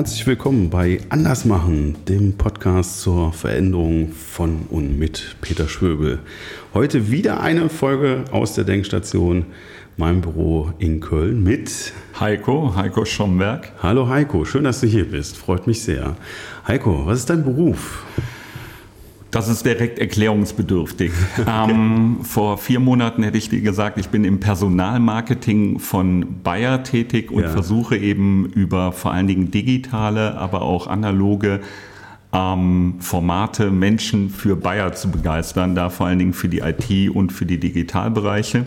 Herzlich willkommen bei Andersmachen, dem Podcast zur Veränderung von und mit Peter Schwöbel. Heute wieder eine Folge aus der Denkstation, meinem Büro in Köln mit Heiko, Heiko Schomberg. Hallo Heiko, schön, dass du hier bist, freut mich sehr. Heiko, was ist dein Beruf? Das ist direkt erklärungsbedürftig. okay. ähm, vor vier Monaten hätte ich dir gesagt, ich bin im Personalmarketing von Bayer tätig und ja. versuche eben über vor allen Dingen digitale, aber auch analoge ähm, Formate Menschen für Bayer zu begeistern, da vor allen Dingen für die IT und für die Digitalbereiche.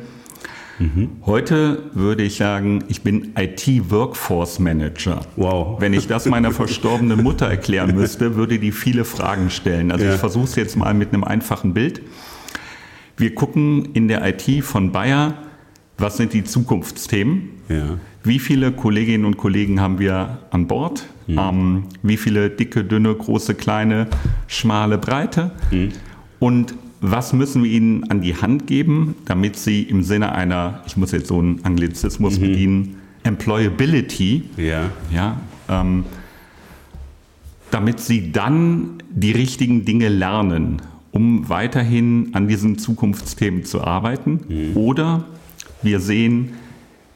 Mhm. Heute würde ich sagen, ich bin IT-Workforce Manager. Wow. Wenn ich das meiner verstorbenen Mutter erklären müsste, würde die viele Fragen stellen. Also ja. ich versuche es jetzt mal mit einem einfachen Bild. Wir gucken in der IT von Bayer, was sind die Zukunftsthemen? Ja. Wie viele Kolleginnen und Kollegen haben wir an Bord? Mhm. Ähm, wie viele dicke, dünne, große, kleine, schmale, breite? Mhm. Und was müssen wir ihnen an die Hand geben, damit sie im Sinne einer, ich muss jetzt so einen Anglizismus mhm. bedienen, Employability, ja. Ja, ähm, damit sie dann die richtigen Dinge lernen, um weiterhin an diesen Zukunftsthemen zu arbeiten. Mhm. Oder wir sehen,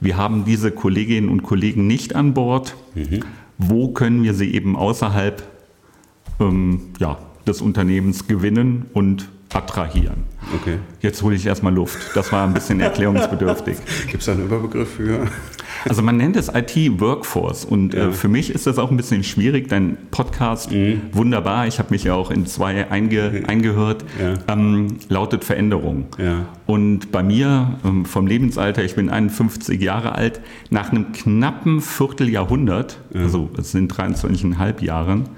wir haben diese Kolleginnen und Kollegen nicht an Bord. Mhm. Wo können wir sie eben außerhalb ähm, ja, des Unternehmens gewinnen und attrahieren. Okay. Jetzt hole ich erstmal Luft. Das war ein bisschen erklärungsbedürftig. Gibt es da einen Überbegriff für? Also man nennt es IT-Workforce und äh, ja. äh, für mich ist das auch ein bisschen schwierig. Dein Podcast, mhm. wunderbar, ich habe mich ja auch in zwei einge eingehört, ja. ähm, lautet Veränderung. Ja. Und bei mir ähm, vom Lebensalter, ich bin 51 Jahre alt, nach einem knappen Vierteljahrhundert, also es sind 23,5 Jahren,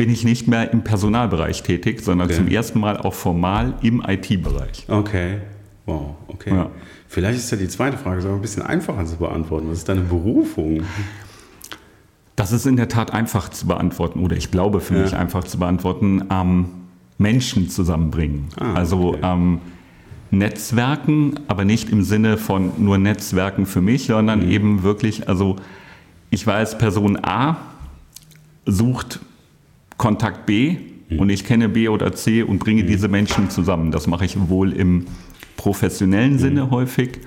bin ich nicht mehr im Personalbereich tätig, sondern okay. zum ersten Mal auch formal im IT-Bereich. Okay. Wow, okay. Ja. Vielleicht ist ja die zweite Frage sogar ein bisschen einfacher zu beantworten. Was ist deine Berufung? Das ist in der Tat einfach zu beantworten oder ich glaube für ja. mich einfach zu beantworten. Ähm, Menschen zusammenbringen. Ah, also okay. ähm, Netzwerken, aber nicht im Sinne von nur Netzwerken für mich, sondern mhm. eben wirklich, also ich weiß, Person A sucht Kontakt B mhm. und ich kenne B oder C und bringe mhm. diese Menschen zusammen. Das mache ich wohl im professionellen Sinne mhm. häufig,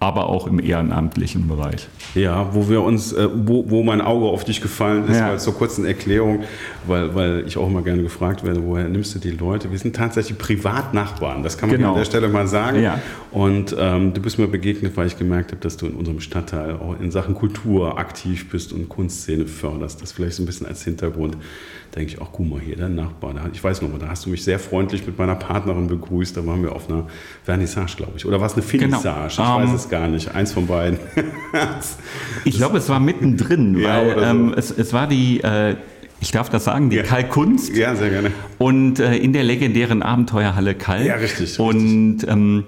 aber auch im ehrenamtlichen Bereich. Ja, wo wir uns, äh, wo, wo mein Auge auf dich gefallen ist, ja. weil zur kurzen Erklärung, weil, weil ich auch immer gerne gefragt werde, woher nimmst du die Leute? Wir sind tatsächlich Privatnachbarn, das kann man genau. an der Stelle mal sagen. Ja. Und ähm, du bist mir begegnet, weil ich gemerkt habe, dass du in unserem Stadtteil auch in Sachen Kultur aktiv bist und Kunstszene förderst. Das vielleicht so ein bisschen als Hintergrund denke ich, auch guck mal hier, der Nachbar. ich weiß noch mal, da hast du mich sehr freundlich mit meiner Partnerin begrüßt. Da waren wir auf einer Vernissage, glaube ich. Oder war es eine genau. Finissage? Genau. Ich um, weiß ähm, es gar nicht. Eins von beiden. ich glaube, es war mittendrin, ja, weil so. ähm, es, es war die. Äh, ich darf das sagen, die ja. Kalkkunst. Ja, sehr gerne. Und äh, in der legendären Abenteuerhalle Kalk. Ja, richtig. Und ähm,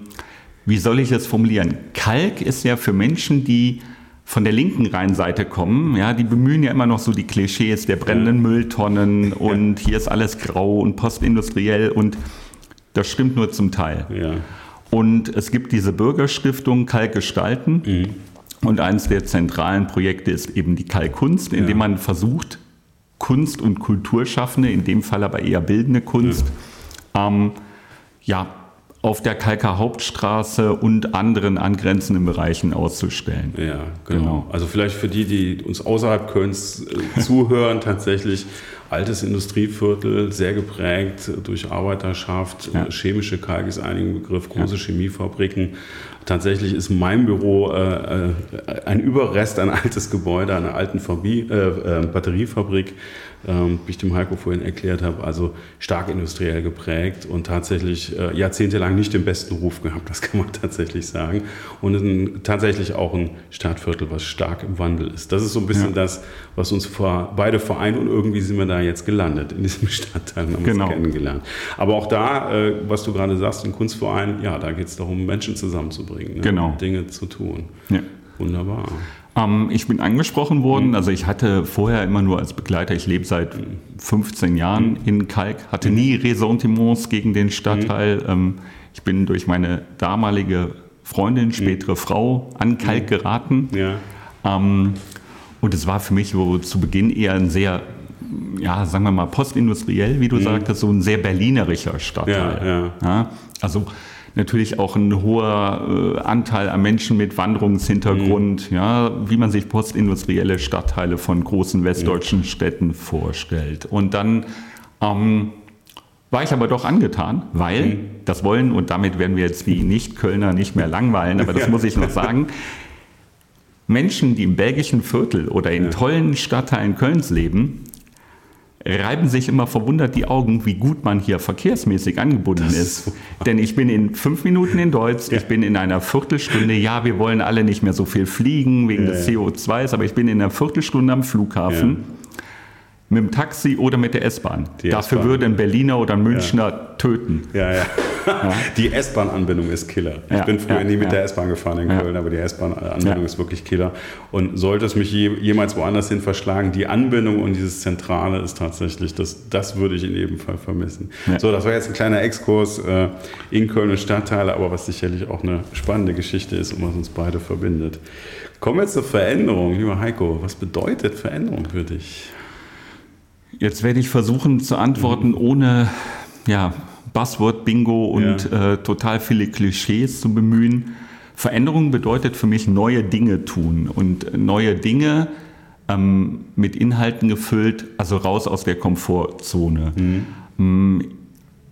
wie soll ich es formulieren? Kalk ist ja für Menschen, die von der linken Rheinseite kommen, ja, die bemühen ja immer noch so die Klischees der brennenden Mülltonnen und hier ist alles grau und postindustriell und das stimmt nur zum Teil. Ja. Und es gibt diese Bürgerstiftung Kalk gestalten mhm. Und eines der zentralen Projekte ist eben die Kalkkunst, in ja. dem man versucht, Kunst und Kulturschaffende, in dem Fall aber eher bildende Kunst, ja, ähm, ja auf der Kalker Hauptstraße und anderen angrenzenden Bereichen auszustellen. Ja, genau. genau. Also vielleicht für die, die uns außerhalb Kölns äh, zuhören, tatsächlich altes Industrieviertel, sehr geprägt durch Arbeiterschaft, ja. chemische Kalk ist ein Begriff, große ja. Chemiefabriken. Tatsächlich ist mein Büro äh, äh, ein Überrest, ein altes Gebäude einer alten Fabie, äh, äh Batteriefabrik, ähm, wie ich dem Heiko vorhin erklärt habe, also stark industriell geprägt und tatsächlich äh, jahrzehntelang nicht den besten Ruf gehabt, das kann man tatsächlich sagen. Und ein, tatsächlich auch ein Stadtviertel, was stark im Wandel ist. Das ist so ein bisschen ja. das, was uns vor, beide vereint und irgendwie sind wir da jetzt gelandet in diesem Stadtteil haben genau. uns kennengelernt. Aber auch da, äh, was du gerade sagst, ein Kunstverein, ja, da geht es darum, Menschen zusammenzubringen, ne? genau. Dinge zu tun. Ja. Wunderbar. Ähm, ich bin angesprochen worden, mhm. also ich hatte vorher immer nur als Begleiter, ich lebe seit 15 Jahren mhm. in Kalk, hatte mhm. nie Ressentiments gegen den Stadtteil. Ähm, ich bin durch meine damalige Freundin, spätere Frau, an Kalk geraten. Ja. Ähm, Und es war für mich so zu Beginn eher ein sehr, ja, sagen wir mal, postindustriell, wie du sagtest, so ein sehr berlinerischer Stadtteil. Ja, ja. ja also natürlich auch ein hoher äh, Anteil an Menschen mit Wanderungshintergrund, mhm. ja, wie man sich postindustrielle Stadtteile von großen westdeutschen mhm. Städten vorstellt. Und dann ähm, war ich aber doch angetan, weil mhm. das wollen, und damit werden wir jetzt die Nicht-Kölner nicht mehr langweilen, aber das muss ich noch sagen, Menschen, die im belgischen Viertel oder in ja. tollen Stadtteilen Kölns leben, reiben sich immer verwundert die Augen, wie gut man hier verkehrsmäßig angebunden das ist. Denn ich bin in fünf Minuten in Deutsch, ja. ich bin in einer Viertelstunde, ja, wir wollen alle nicht mehr so viel fliegen wegen ja, des CO2s, aber ich bin in einer Viertelstunde am Flughafen mit dem Taxi oder mit der S-Bahn. Dafür würde ein Berliner oder ein Münchner töten. Ja, ja. Ja. Die S-Bahn-Anbindung ist Killer. Ich ja, bin früher nie mit der S-Bahn gefahren in Köln, aber die S-Bahn-Anbindung ist wirklich Killer. Und sollte es mich jemals woanders hin verschlagen, die Anbindung und dieses Zentrale ist tatsächlich, das, das würde ich in jedem Fall vermissen. So, das war jetzt ein kleiner Exkurs äh, in Köln und Stadtteile, aber was sicherlich auch eine spannende Geschichte ist und was uns beide verbindet. Kommen wir zur Veränderung. Lieber Heiko, was bedeutet Veränderung für dich? Jetzt werde ich versuchen zu antworten, mhm. ohne ja, Buzzword-Bingo und ja. äh, total viele Klischees zu bemühen. Veränderung bedeutet für mich neue Dinge tun und neue Dinge ähm, mit Inhalten gefüllt, also raus aus der Komfortzone. Mhm. Mm,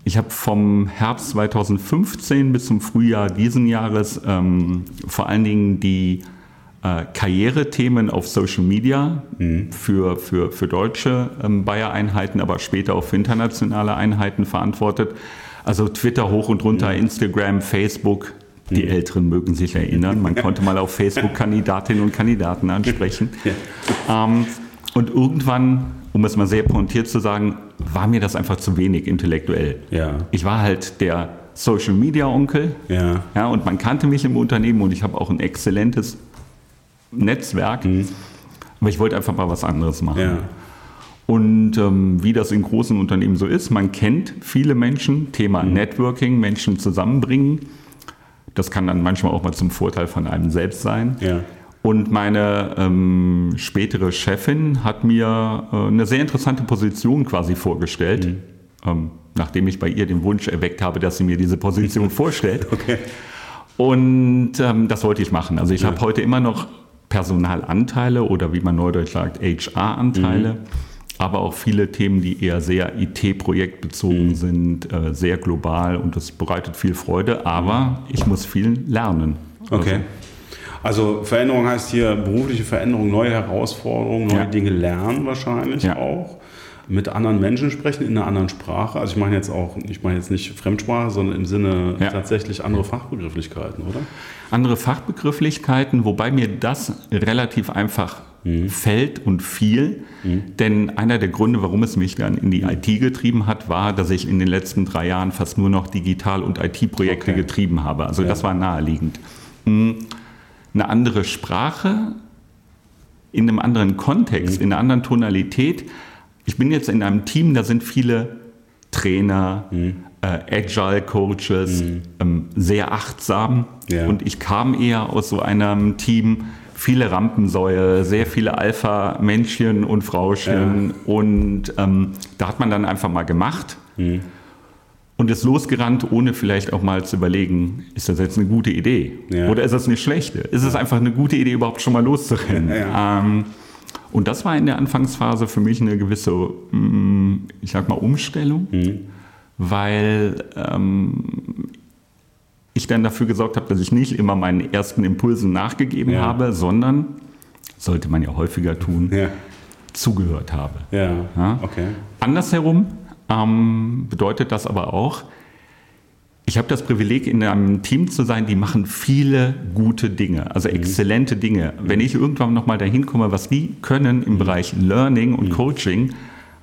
ich habe vom Herbst 2015 bis zum Frühjahr diesen Jahres ähm, vor allen Dingen die äh, Karrierethemen auf Social Media mhm. für, für, für deutsche ähm, Bayer-Einheiten, aber später auch für internationale Einheiten verantwortet. Also Twitter hoch und runter, mhm. Instagram, Facebook. Die mhm. Älteren mögen sich erinnern. Man konnte mal auf Facebook Kandidatinnen und Kandidaten ansprechen. Ja. Ähm, und irgendwann, um es mal sehr pointiert zu sagen, war mir das einfach zu wenig intellektuell. Ja. Ich war halt der Social Media Onkel. Ja. ja. Und man kannte mich im Unternehmen und ich habe auch ein exzellentes Netzwerk. Mhm. Aber ich wollte einfach mal was anderes machen. Ja. Und ähm, wie das in großen Unternehmen so ist, man kennt viele Menschen, Thema mhm. Networking, Menschen zusammenbringen. Das kann dann manchmal auch mal zum Vorteil von einem selbst sein. Ja. Und meine ähm, spätere Chefin hat mir äh, eine sehr interessante Position quasi vorgestellt, mhm. ähm, nachdem ich bei ihr den Wunsch erweckt habe, dass sie mir diese Position vorstellt. Okay. Und ähm, das wollte ich machen. Also ich ja. habe heute immer noch Personalanteile oder wie man neudeutsch sagt, HR-Anteile. Mhm. Aber auch viele Themen, die eher sehr IT-projektbezogen mhm. sind, äh, sehr global und das bereitet viel Freude, aber ich muss viel lernen. Okay. Also, also Veränderung heißt hier berufliche Veränderung, neue Herausforderungen, neue ja. Dinge lernen wahrscheinlich ja. auch mit anderen Menschen sprechen in einer anderen Sprache. Also ich meine jetzt auch, ich meine jetzt nicht Fremdsprache, sondern im Sinne ja. tatsächlich andere Fachbegrifflichkeiten, oder? Andere Fachbegrifflichkeiten, wobei mir das relativ einfach mhm. fällt und fiel. Mhm. Denn einer der Gründe, warum es mich dann in die IT getrieben hat, war, dass ich in den letzten drei Jahren fast nur noch Digital- und IT-Projekte okay. getrieben habe. Also ja. das war naheliegend. Hm, eine andere Sprache in einem anderen Kontext, mhm. in einer anderen Tonalität ich bin jetzt in einem Team, da sind viele Trainer, mhm. äh, Agile Coaches, mhm. ähm, sehr achtsam. Ja. Und ich kam eher aus so einem Team, viele Rampensäue, sehr viele Alpha-Männchen und Frauchen. Ja. Und ähm, da hat man dann einfach mal gemacht. Mhm. Und ist losgerannt, ohne vielleicht auch mal zu überlegen, ist das jetzt eine gute Idee? Ja. Oder ist das eine schlechte? Ist es einfach eine gute Idee, überhaupt schon mal loszurennen? Ähm, und das war in der Anfangsphase für mich eine gewisse, mm, ich sag mal, Umstellung, mhm. weil ähm, ich dann dafür gesorgt habe, dass ich nicht immer meinen ersten Impulsen nachgegeben ja. habe, sondern, sollte man ja häufiger tun, ja. zugehört habe. Ja, ja? okay. Andersherum ähm, bedeutet das aber auch, ich habe das Privileg, in einem Team zu sein, die machen viele gute Dinge, also mhm. exzellente Dinge. Wenn ich irgendwann nochmal dahin komme, was die können im mhm. Bereich Learning und mhm. Coaching,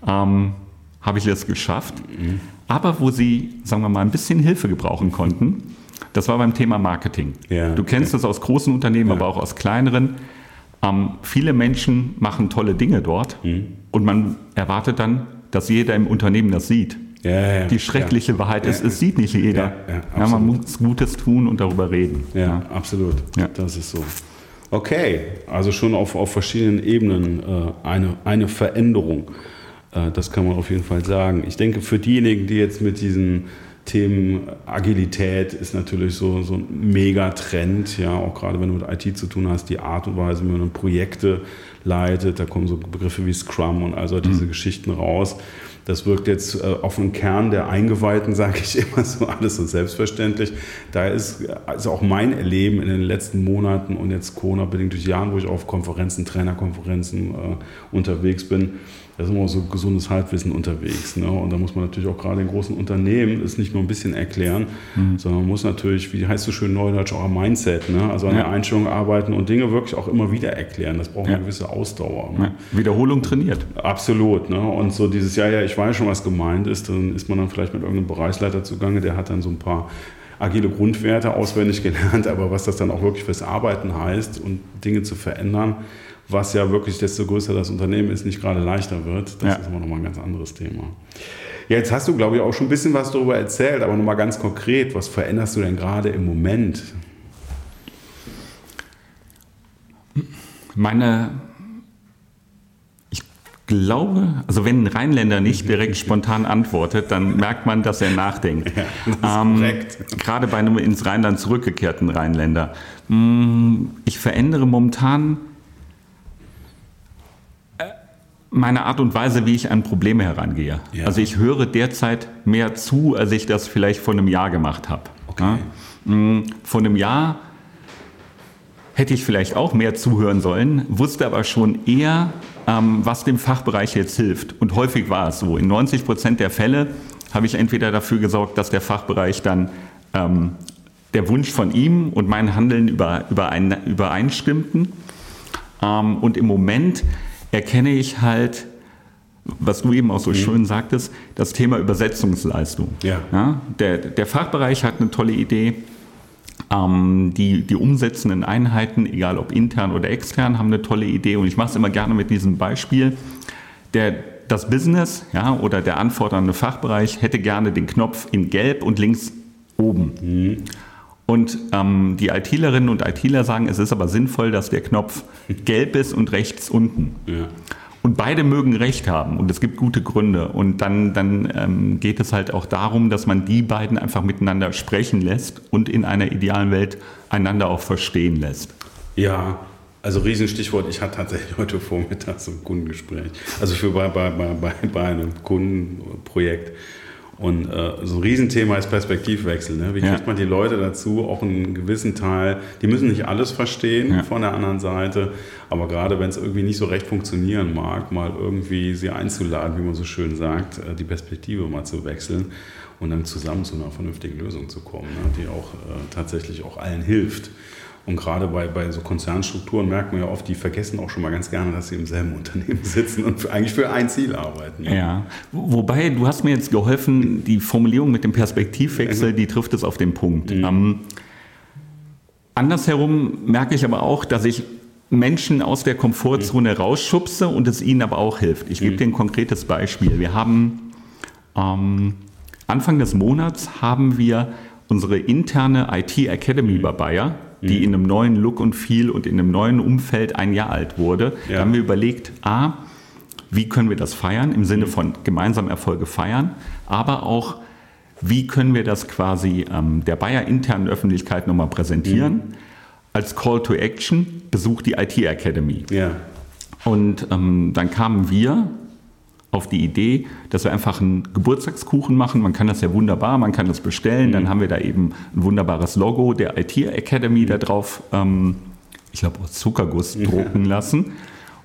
ähm, habe ich das geschafft. Aber wo sie, sagen wir mal, ein bisschen Hilfe gebrauchen konnten, das war beim Thema Marketing. Ja, du kennst okay. das aus großen Unternehmen, ja. aber auch aus kleineren. Ähm, viele Menschen machen tolle Dinge dort mhm. und man erwartet dann, dass jeder im Unternehmen das sieht. Ja, ja, die schreckliche ja, Wahrheit ist, es sieht nicht jeder. Ja, man muss Gutes tun und darüber reden. Ja, absolut. Das ist so. Okay, also schon auf, auf verschiedenen Ebenen äh, eine, eine Veränderung. Äh, das kann man auf jeden Fall sagen. Ich denke, für diejenigen, die jetzt mit diesen Themen Agilität ist natürlich so, so ein Megatrend, ja, auch gerade wenn du mit IT zu tun hast, die Art und Weise, wie man Projekte leitet, da kommen so Begriffe wie Scrum und also diese mhm. Geschichten raus. Das wirkt jetzt äh, auf den Kern der Eingeweihten, sage ich immer so, alles so selbstverständlich. Da ist also auch mein Erleben in den letzten Monaten und jetzt Corona-bedingt durch Jahren, wo ich auf Konferenzen, Trainerkonferenzen äh, unterwegs bin, da ist immer so gesundes Halbwissen unterwegs. Ne? Und da muss man natürlich auch gerade in großen Unternehmen es nicht nur ein bisschen erklären, mhm. sondern man muss natürlich, wie heißt so schön neudeutsch, auch am Mindset, ne? also an ja. der Einstellung arbeiten und Dinge wirklich auch immer wieder erklären. Das braucht ja. eine gewisse Ausdauer. Ne? Ja. Wiederholung trainiert. Absolut. Ne? Und so dieses, ja, ja, ich weiß schon, was gemeint ist, dann ist man dann vielleicht mit irgendeinem Bereichsleiter zugange, der hat dann so ein paar agile Grundwerte auswendig gelernt, aber was das dann auch wirklich fürs Arbeiten heißt und Dinge zu verändern, was ja wirklich, desto größer das Unternehmen ist, nicht gerade leichter wird. Das ja. ist aber nochmal ein ganz anderes Thema. Ja, jetzt hast du, glaube ich, auch schon ein bisschen was darüber erzählt, aber nochmal ganz konkret, was veränderst du denn gerade im Moment? Meine, ich glaube, also wenn ein Rheinländer nicht direkt spontan antwortet, dann merkt man, dass er nachdenkt. Ja, ähm, gerade bei einem ins Rheinland zurückgekehrten Rheinländer. Hm, ich verändere momentan meine Art und Weise, wie ich an Probleme herangehe. Ja. Also ich höre derzeit mehr zu, als ich das vielleicht vor einem Jahr gemacht habe. Okay. Ja? Mm, vor einem Jahr hätte ich vielleicht auch mehr zuhören sollen, wusste aber schon eher, ähm, was dem Fachbereich jetzt hilft. Und häufig war es so. In 90 Prozent der Fälle habe ich entweder dafür gesorgt, dass der Fachbereich dann ähm, der Wunsch von ihm und mein Handeln überein, übereinstimmten. Ähm, und im Moment erkenne ich halt, was du eben auch so mhm. schön sagtest, das Thema Übersetzungsleistung. Ja. ja der, der Fachbereich hat eine tolle Idee. Ähm, die, die umsetzenden Einheiten, egal ob intern oder extern, haben eine tolle Idee. Und ich mache es immer gerne mit diesem Beispiel. Der, das Business ja, oder der anfordernde Fachbereich hätte gerne den Knopf in Gelb und links oben. Mhm. Und ähm, die ITlerinnen und ITler sagen, es ist aber sinnvoll, dass der Knopf gelb ist und rechts unten. Ja. Und beide mögen recht haben und es gibt gute Gründe. Und dann, dann ähm, geht es halt auch darum, dass man die beiden einfach miteinander sprechen lässt und in einer idealen Welt einander auch verstehen lässt. Ja, also Riesenstichwort, ich hatte tatsächlich heute Vormittag so ein Kundengespräch. Also für bei, bei, bei, bei einem Kundenprojekt. Und äh, so ein Riesenthema ist Perspektivwechsel. Ne? Wie kriegt ja. man die Leute dazu, auch einen gewissen Teil, die müssen nicht alles verstehen ja. von der anderen Seite, aber gerade wenn es irgendwie nicht so recht funktionieren mag, mal irgendwie sie einzuladen, wie man so schön sagt, äh, die Perspektive mal zu wechseln und dann zusammen zu einer vernünftigen Lösung zu kommen, ne? die auch äh, tatsächlich auch allen hilft. Und gerade bei, bei so Konzernstrukturen merkt man ja oft, die vergessen auch schon mal ganz gerne, dass sie im selben Unternehmen sitzen und für, eigentlich für ein Ziel arbeiten. Ne? Ja, wobei du hast mir jetzt geholfen, die Formulierung mit dem Perspektivwechsel, die trifft es auf den Punkt. Mhm. Ähm, andersherum merke ich aber auch, dass ich Menschen aus der Komfortzone mhm. rausschubse und es ihnen aber auch hilft. Ich gebe mhm. dir ein konkretes Beispiel. Wir haben ähm, Anfang des Monats haben wir unsere interne IT Academy mhm. bei Bayer die mhm. in einem neuen Look und Feel und in einem neuen Umfeld ein Jahr alt wurde. Ja. Da haben wir überlegt, a, wie können wir das feiern, im Sinne von gemeinsam Erfolge feiern, aber auch, wie können wir das quasi ähm, der Bayer internen Öffentlichkeit nochmal präsentieren. Mhm. Als Call to Action besucht die IT Academy. Ja. Und ähm, dann kamen wir auf die Idee, dass wir einfach einen Geburtstagskuchen machen. Man kann das ja wunderbar, man kann das bestellen. Mhm. Dann haben wir da eben ein wunderbares Logo der IT Academy mhm. da drauf, ähm, ich glaube aus Zuckerguss ja. drucken lassen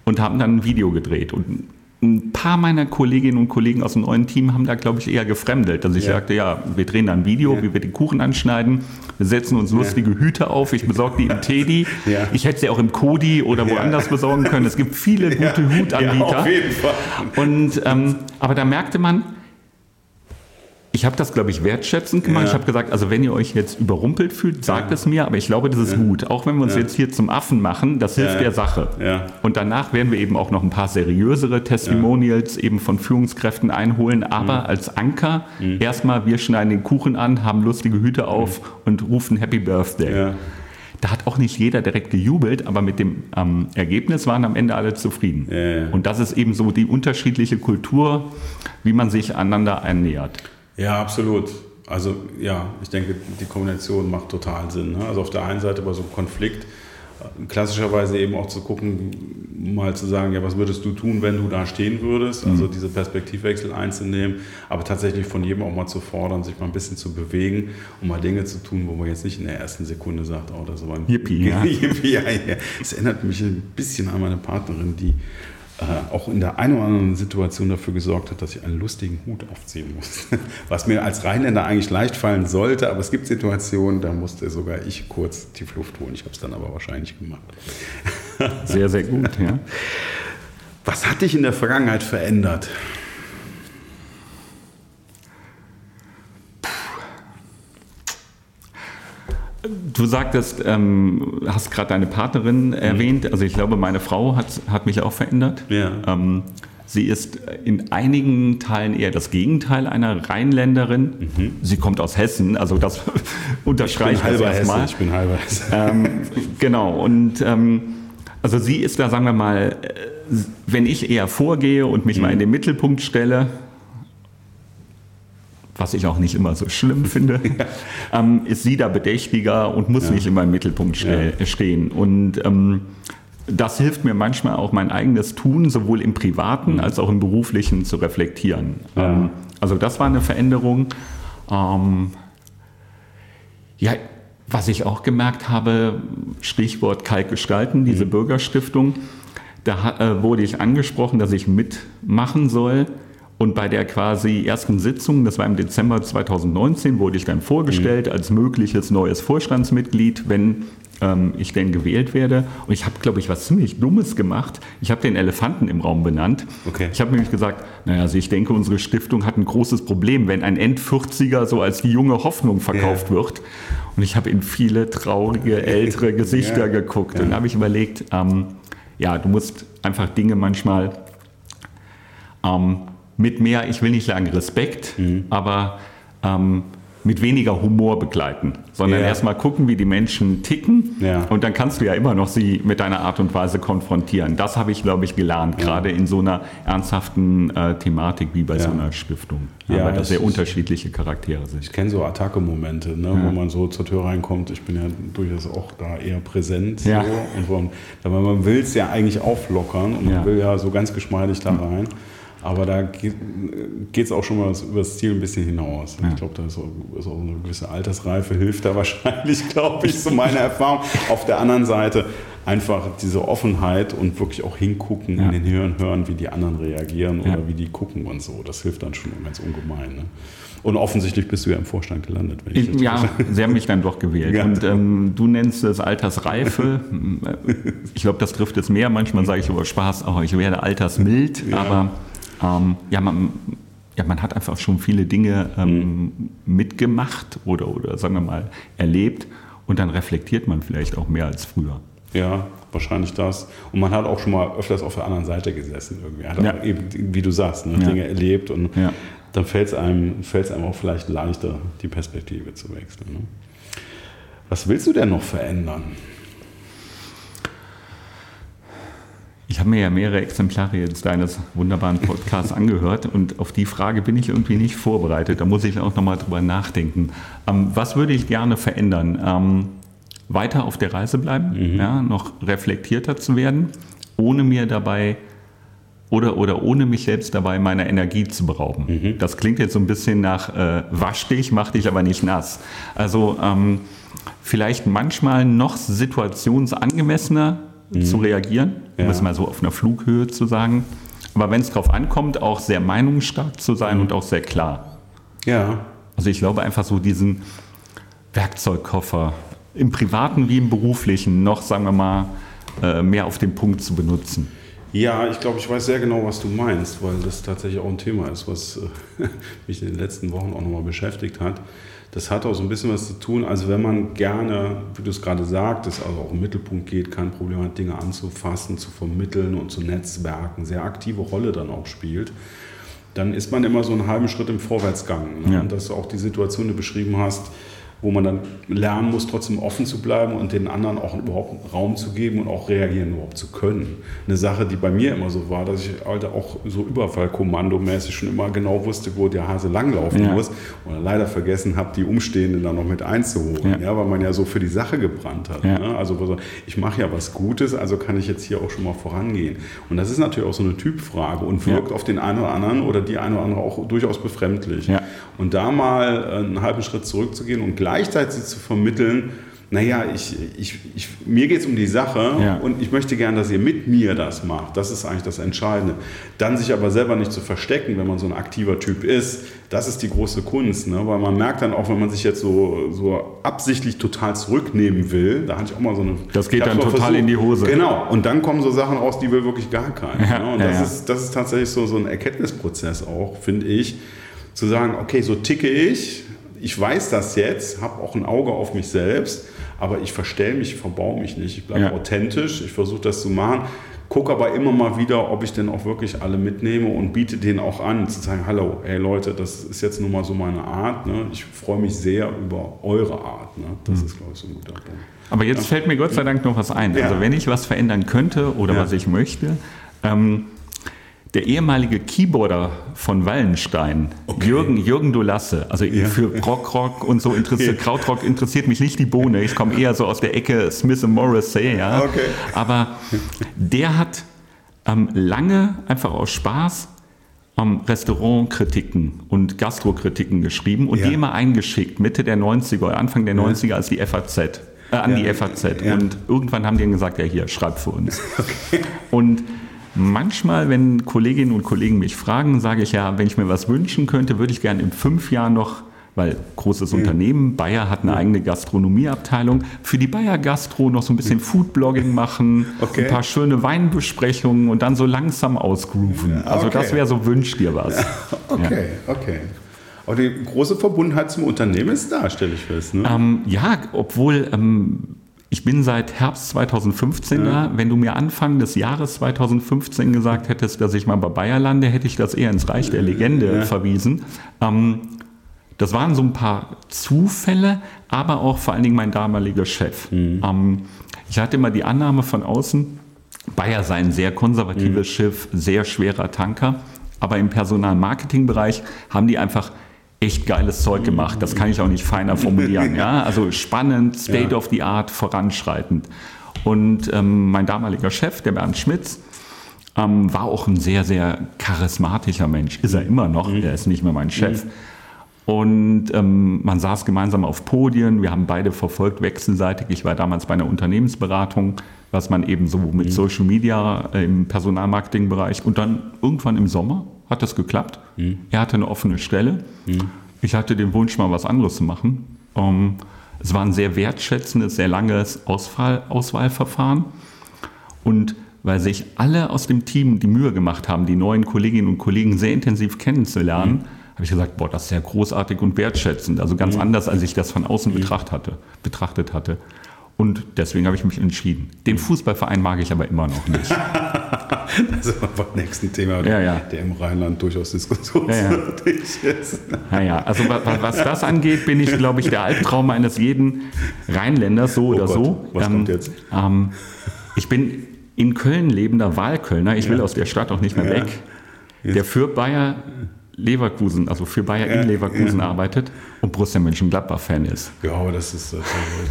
und haben dann ein Video gedreht. Und ein paar meiner Kolleginnen und Kollegen aus dem neuen Team haben da, glaube ich, eher gefremdelt, dass ich ja. sagte, ja, wir drehen da ein Video, ja. wie wir den Kuchen anschneiden, wir setzen uns lustige ja. Hüte auf, ich besorge die im Teddy, ich hätte sie auch im Kodi oder woanders besorgen können. Es gibt viele gute Hutanbieter. auf jeden Fall. Und, ähm, aber da merkte man, ich habe das, glaube ich, wertschätzend gemacht. Ja. Ich habe gesagt, also wenn ihr euch jetzt überrumpelt fühlt, sagt ja. es mir, aber ich glaube, das ist ja. gut. Auch wenn wir uns jetzt hier zum Affen machen, das hilft der Sache. Und danach werden wir eben auch noch ein paar seriösere Testimonials eben von Führungskräften einholen, aber mhm. als Anker mhm. erstmal, wir schneiden den Kuchen an, haben lustige Hüte auf mhm. und rufen Happy Birthday. da hat auch nicht jeder direkt gejubelt, aber mit dem ähm, Ergebnis waren am Ende alle zufrieden. Und das ist eben so die unterschiedliche Kultur, wie man sich einander einnähert. Ja, absolut. Also ja, ich denke, die Kombination macht total Sinn. Ne? Also auf der einen Seite bei so einem Konflikt klassischerweise eben auch zu gucken, mal zu sagen, ja, was würdest du tun, wenn du da stehen würdest? Also mhm. diese Perspektivwechsel einzunehmen, aber tatsächlich von jedem auch mal zu fordern, sich mal ein bisschen zu bewegen und mal Dinge zu tun, wo man jetzt nicht in der ersten Sekunde sagt, oh, das war ein Yippie. Ja. Yippie ja, ja. Das erinnert mich ein bisschen an meine Partnerin, die äh, auch in der einen oder anderen Situation dafür gesorgt hat, dass ich einen lustigen Hut aufziehen musste. Was mir als Rheinländer eigentlich leicht fallen sollte, aber es gibt Situationen, da musste sogar ich kurz tief Luft holen. Ich habe es dann aber wahrscheinlich gemacht. Sehr, sehr gut, ja. Was hat dich in der Vergangenheit verändert? Du sagtest, ähm, hast gerade deine Partnerin mhm. erwähnt. Also ich glaube, meine Frau hat, hat mich auch verändert. Ja. Ähm, sie ist in einigen Teilen eher das Gegenteil einer Rheinländerin. Mhm. Sie kommt aus Hessen, also das unterstreicht ich halber Hesse, Ich bin halber Hesse. Ähm, genau, und ähm, also sie ist da, sagen wir mal, äh, wenn ich eher vorgehe und mich mhm. mal in den Mittelpunkt stelle, was ich auch nicht immer so schlimm finde, ja. ähm, ist sie da bedächtiger und muss ja. nicht immer im Mittelpunkt ste ja. stehen. Und ähm, das hilft mir manchmal auch mein eigenes Tun, sowohl im privaten mhm. als auch im beruflichen zu reflektieren. Ähm, also das war eine Veränderung. Ähm, ja, was ich auch gemerkt habe, Stichwort Kalk gestalten, diese mhm. Bürgerstiftung, da äh, wurde ich angesprochen, dass ich mitmachen soll. Und bei der quasi ersten Sitzung, das war im Dezember 2019, wurde ich dann vorgestellt mhm. als mögliches neues Vorstandsmitglied, wenn ähm, ich denn gewählt werde. Und ich habe, glaube ich, was ziemlich Dummes gemacht. Ich habe den Elefanten im Raum benannt. Okay. Ich habe nämlich gesagt, naja, also ich denke, unsere Stiftung hat ein großes Problem, wenn ein End-40er so als die junge Hoffnung verkauft yeah. wird. Und ich habe in viele traurige, ältere Gesichter yeah. geguckt. Yeah. Und habe ich überlegt, ähm, ja, du musst einfach Dinge manchmal ähm, mit mehr, ich will nicht sagen Respekt, mhm. aber ähm, mit weniger Humor begleiten, sondern ja. erstmal gucken, wie die Menschen ticken ja. und dann kannst du ja immer noch sie mit deiner Art und Weise konfrontieren. Das habe ich, glaube ich, gelernt, ja. gerade in so einer ernsthaften äh, Thematik wie bei so einer Stiftung. Ja, weil das sehr unterschiedliche Charaktere sind. Ich kenne so Attacke-Momente, ne, wo man so zur Tür reinkommt. Ich bin ja durchaus auch da eher präsent. So, und wo, man will es ja eigentlich auflockern und man will ja so ganz geschmeidig da rein. Aber da geht es auch schon mal über das Ziel ein bisschen hinaus. Ja. Ich glaube, da ist auch, ist auch, eine gewisse Altersreife, hilft da wahrscheinlich, glaube ich, so meiner Erfahrung. Auf der anderen Seite einfach diese Offenheit und wirklich auch hingucken, ja. in den Hören hören, wie die anderen reagieren ja. oder wie die gucken und so. Das hilft dann schon ganz ungemein. Ne? Und offensichtlich bist du ja im Vorstand gelandet. Ich ich, ja, sie haben mich dann doch gewählt. Ja. Und ähm, du nennst es Altersreife. ich glaube, das trifft es mehr. Manchmal sage ich über Spaß, oh, ich werde altersmild, aber ähm, ja, man, ja, man hat einfach schon viele Dinge ähm, mhm. mitgemacht oder, oder sagen wir mal erlebt und dann reflektiert man vielleicht auch mehr als früher. Ja, wahrscheinlich das. Und man hat auch schon mal öfters auf der anderen Seite gesessen irgendwie. Hat ja. eben, wie du sagst, ne, ja. Dinge erlebt und ja. dann fällt es einem, einem auch vielleicht leichter, die Perspektive zu wechseln. Ne? Was willst du denn noch verändern? Ich habe mir ja mehrere Exemplare jetzt deines wunderbaren Podcasts angehört und auf die Frage bin ich irgendwie nicht vorbereitet. Da muss ich auch nochmal drüber nachdenken. Ähm, was würde ich gerne verändern? Ähm, weiter auf der Reise bleiben, mhm. ja, noch reflektierter zu werden, ohne mir dabei oder, oder ohne mich selbst dabei meiner Energie zu berauben. Mhm. Das klingt jetzt so ein bisschen nach äh, wasch dich, mach dich aber nicht nass. Also ähm, vielleicht manchmal noch situationsangemessener mhm. zu reagieren, um es mal so auf einer Flughöhe zu sagen. Aber wenn es darauf ankommt, auch sehr meinungsstark zu sein mhm. und auch sehr klar. Ja. Also ich glaube einfach so diesen Werkzeugkoffer im privaten wie im beruflichen noch, sagen wir mal, äh, mehr auf den Punkt zu benutzen. Ja, ich glaube, ich weiß sehr genau, was du meinst, weil das tatsächlich auch ein Thema ist, was äh, mich in den letzten Wochen auch nochmal beschäftigt hat das hat auch so ein bisschen was zu tun. Also wenn man gerne, wie du es gerade sagtest, also auch im Mittelpunkt geht, kein Problem hat, Dinge anzufassen, zu vermitteln und zu netzwerken, sehr aktive Rolle dann auch spielt, dann ist man immer so einen halben Schritt im Vorwärtsgang. Ne? Ja. Und dass du auch die Situation, die du beschrieben hast, wo man dann lernen muss, trotzdem offen zu bleiben und den anderen auch überhaupt Raum zu geben und auch reagieren überhaupt zu können. Eine Sache, die bei mir immer so war, dass ich halt auch so Überfallkommandomäßig schon immer genau wusste, wo der Hase langlaufen ja. muss und leider vergessen habe, die Umstehenden dann noch mit einzuholen, ja. ja. weil man ja so für die Sache gebrannt hat. Ja. Ne? Also ich mache ja was Gutes, also kann ich jetzt hier auch schon mal vorangehen. Und das ist natürlich auch so eine Typfrage und wirkt auf den einen oder anderen oder die eine oder andere auch durchaus befremdlich. Und da mal einen halben Schritt zurückzugehen und gleichzeitig zu vermitteln, naja, ich, ich, ich, mir geht es um die Sache ja. und ich möchte gerne, dass ihr mit mir das macht. Das ist eigentlich das Entscheidende. Dann sich aber selber nicht zu verstecken, wenn man so ein aktiver Typ ist, das ist die große Kunst. Ne? Weil man merkt dann auch, wenn man sich jetzt so, so absichtlich total zurücknehmen will, da hatte ich auch mal so eine... Das geht dann total versucht, in die Hose. Genau, und dann kommen so Sachen raus, die will wirklich gar keiner. Ja, ne? Und das, ja, Ist, das ist tatsächlich so, so ein Erkenntnisprozess auch, finde ich, zu sagen, okay, so ticke ich, ich weiß das jetzt, habe auch ein Auge auf mich selbst aber ich verstelle mich, verbaue mich nicht. Ich bleibe ja. authentisch, ich versuche das zu machen, gucke aber immer mal wieder, ob ich denn auch wirklich alle mitnehme und biete denen auch an, zu sagen, hallo, hey Leute, das ist jetzt nun mal so meine Art. Ne? Ich freue mich sehr über eure Art. Ne? Das mhm. ist, glaube ich, so ein guter Punkt. Aber jetzt ja. fällt mir Gott sei Dank noch was ein. Ja. Also wenn ich was verändern könnte oder was ich möchte, ähm, der ehemalige Keyboarder von Wallenstein, okay. Jürgen, Jürgen Dolasse, also ja. für Rockrock und so interessiert, ja. Krautrock interessiert mich nicht die Bohne. Ich komme eher so aus der Ecke Smith und Morrissey, ja. Okay. Aber der hat ähm, lange einfach aus Spaß ähm, Restaurantkritiken und Gastrokritiken geschrieben und ja. die immer eingeschickt, Mitte der 90er, Anfang der 90er als die FAZ. Äh, an die FAZ. Und irgendwann haben die dann gesagt, ja hier, schreib für uns. Okay. Und Manchmal, wenn Kolleginnen und Kollegen mich fragen, sage ich ja, wenn ich mir was wünschen könnte, würde ich gerne in fünf Jahren noch weil großes ja. Unternehmen, Bayer hat eine ja. eigene Gastronomieabteilung, für die Bayer Gastro noch so ein bisschen Foodblogging machen, okay. ein paar schöne Weinbesprechungen und dann so langsam ausgrooven. Ja, also das wäre so, wünsch dir was. Okay, okay. Aber die große Verbundenheit zum Unternehmen ist da, stelle ich fest. Ne? Ähm, ja, obwohl ähm, ich bin seit Herbst 2015 ja. da. Wenn du mir Anfang des Jahres 2015 gesagt hättest, dass ich mal bei Bayer lande, hätte ich das eher ins Reich der Legende ja. verwiesen. Ähm, das waren so ein paar Zufälle, aber auch vor allen Dingen mein damaliger Chef. Mhm. Ähm, ich hatte immer die Annahme von außen, Bayer sei ein sehr konservatives mhm. Schiff, sehr schwerer Tanker. Aber im Personalmarketingbereich haben die einfach echt geiles Zeug gemacht. Das kann ich auch nicht feiner formulieren. Ja? Also spannend, State ja. of the Art, voranschreitend. Und ähm, mein damaliger Chef, der Bernd Schmitz, ähm, war auch ein sehr, sehr charismatischer Mensch. Ist er immer noch. Mhm. Er ist nicht mehr mein Chef. Mhm. Und ähm, man saß gemeinsam auf Podien. Wir haben beide verfolgt wechselseitig. Ich war damals bei einer Unternehmensberatung, was man eben so mit mhm. Social Media äh, im Personalmarketingbereich und dann irgendwann im Sommer hat das geklappt. Mhm. Er hatte eine offene Stelle. Mhm. Ich hatte den Wunsch, mal was anderes zu machen. Ähm, es war ein sehr wertschätzendes, sehr langes Auswahl, Auswahlverfahren. Und weil sich alle aus dem Team die Mühe gemacht haben, die neuen Kolleginnen und Kollegen sehr intensiv kennenzulernen, mhm. habe ich gesagt, boah, das ist sehr großartig und wertschätzend. Also ganz mhm. anders, als ich das von außen mhm. betrachtet hatte. Betrachtet hatte. Und deswegen habe ich mich entschieden. Den Fußballverein mag ich aber immer noch nicht. das ist aber beim nächsten Thema, ja, ja. der im Rheinland durchaus diskussionswürdig ja, ist. Naja, also was, was, das angeht, bin ich, glaube ich, der Albtraum eines jeden Rheinländers, so oh oder Gott, so. Was ähm, kommt jetzt? Ähm, ich bin in Köln lebender Wahlkölner. Ich will aus der Stadt auch nicht mehr weg. Der für Bayer Leverkusen, also für Bayer ja, in Leverkusen ja. arbeitet und Borussia Mönchengladbach-Fan ist. Ja, aber das ist,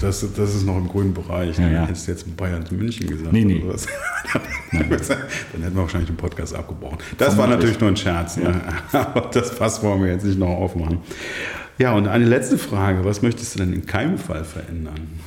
das, das ist noch im grünen Bereich. Ja, ja. Hättest du jetzt Bayern in München gesagt? Nee, nee. dann hätten wir wahrscheinlich den Podcast abgebrochen. Das war natürlich nur ein Scherz. Ne? Aber das Fass wollen wir jetzt nicht noch aufmachen. Ja, und eine letzte Frage. Was möchtest du denn in keinem Fall verändern?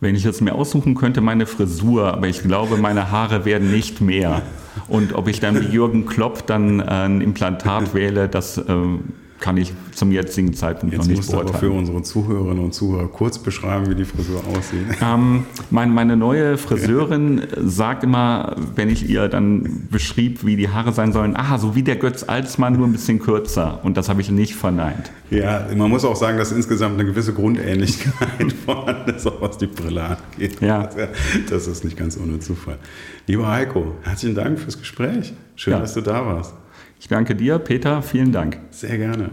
Wenn ich jetzt mir aussuchen könnte, meine Frisur, aber ich glaube, meine Haare werden nicht mehr. Und ob ich dann wie Jürgen Klopp dann ein Implantat wähle, das ähm, kann ich zum jetzigen Zeitpunkt Jetzt noch nicht musst beurteilen. aber für unsere Zuhörerinnen und Zuhörer kurz beschreiben, wie die Frisur aussieht. Ähm, mein, meine neue Friseurin sagt immer, wenn ich ihr dann beschrieb, wie die Haare sein sollen, ah, so wie der Götz Alsmann, nur ein bisschen kürzer. Und das habe ich nicht verneint. Ja, man muss auch sagen, dass insgesamt eine gewisse Grundähnlichkeit vorhanden ist, auch was die Brille angeht. Ja. Das ist nicht ganz ohne Zufall. Lieber Heiko, herzlichen Dank fürs Gespräch. Schön, ja. dass du da warst. Ich danke dir, Peter, vielen Dank. Sehr gerne.